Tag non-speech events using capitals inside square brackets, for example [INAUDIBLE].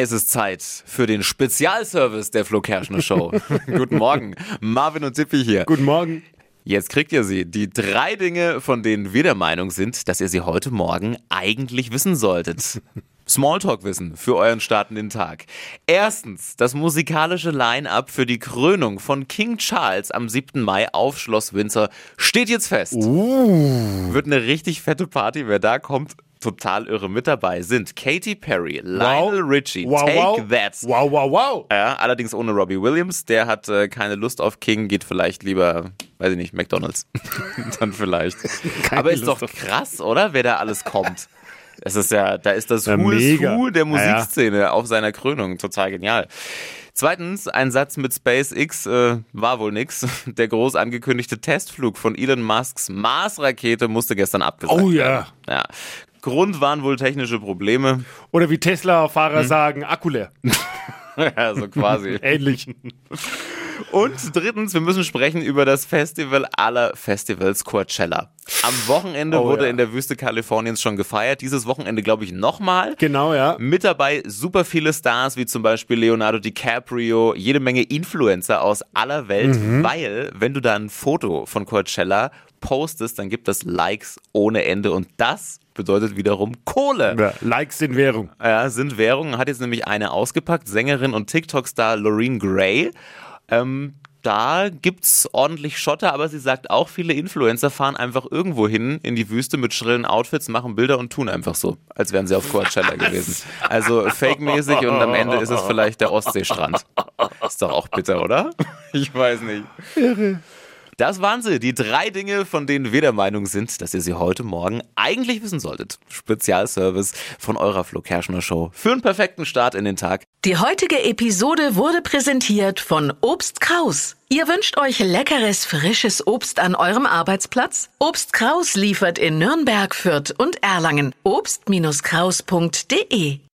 Es ist Zeit für den Spezialservice der Flo Kerschner Show. [LAUGHS] Guten Morgen, Marvin und Tippi hier. Guten Morgen. Jetzt kriegt ihr sie. Die drei Dinge, von denen wir der Meinung sind, dass ihr sie heute Morgen eigentlich wissen solltet. [LAUGHS] Smalltalk-Wissen für euren startenden Tag. Erstens, das musikalische Line-Up für die Krönung von King Charles am 7. Mai auf Schloss Windsor steht jetzt fest. Uh. Wird eine richtig fette Party. Wer da kommt, total irre mit dabei sind Katy Perry, Lionel Richie, wow, Take wow. That. Wow, wow, wow. Ja, allerdings ohne Robbie Williams. Der hat äh, keine Lust auf King, geht vielleicht lieber, weiß ich nicht, McDonalds. [LAUGHS] Dann vielleicht. Keine Aber ist Lust doch krass, oder? Wer da alles kommt. Es ist ja, da ist das Ja, Who is mega. Who der Ja, ja. Musikszene auf seiner Krönung. Total genial. Zweitens, ein Satz mit SpaceX äh, war wohl nix. Der groß angekündigte Testflug von Elon Musks Mars-Rakete musste gestern abgesagt Oh ja. werden. Ja. Grund waren wohl technische Probleme. Oder wie Tesla-Fahrer Hm. sagen, Akku leer. [LAUGHS] ja, so quasi. [LAUGHS] Ähnlich. Und drittens, wir müssen sprechen über das Festival aller Festivals Coachella. Am Wochenende Oh, wurde ja. in der Wüste Kaliforniens schon gefeiert. Dieses Wochenende, glaube ich, nochmal. Genau, ja. Mit dabei super viele Stars, wie zum Beispiel Leonardo DiCaprio, jede Menge Influencer aus aller Welt, Mhm. weil, wenn du da ein Foto von Coachella postest, dann gibt es Likes ohne Ende und das bedeutet wiederum Kohle. ja. Likes in Währung. Ja, sind Währungen. Hat jetzt nämlich eine ausgepackt, Sängerin und TikTok-Star Loreen Gray. Ähm, da gibt's ordentlich Schotter, aber sie sagt auch, viele Influencer fahren einfach irgendwo hin in die Wüste mit schrillen Outfits, machen Bilder und tun einfach so, als wären sie auf Coachella gewesen. Also fake-mäßig und am Ende ist es vielleicht der Ostseestrand. Ist doch auch bitter, oder? Ich weiß nicht. Das waren sie, die drei Dinge, von denen wir der Meinung sind, dass ihr sie heute Morgen eigentlich wissen solltet. Spezialservice von eurer Flo Kerschner Show für einen perfekten Start in den Tag. Die heutige Episode wurde präsentiert von Obst Kraus. Ihr wünscht euch leckeres, frisches Obst an eurem Arbeitsplatz? Obst Kraus liefert in Nürnberg, Fürth und Erlangen. Obst-Kraus.de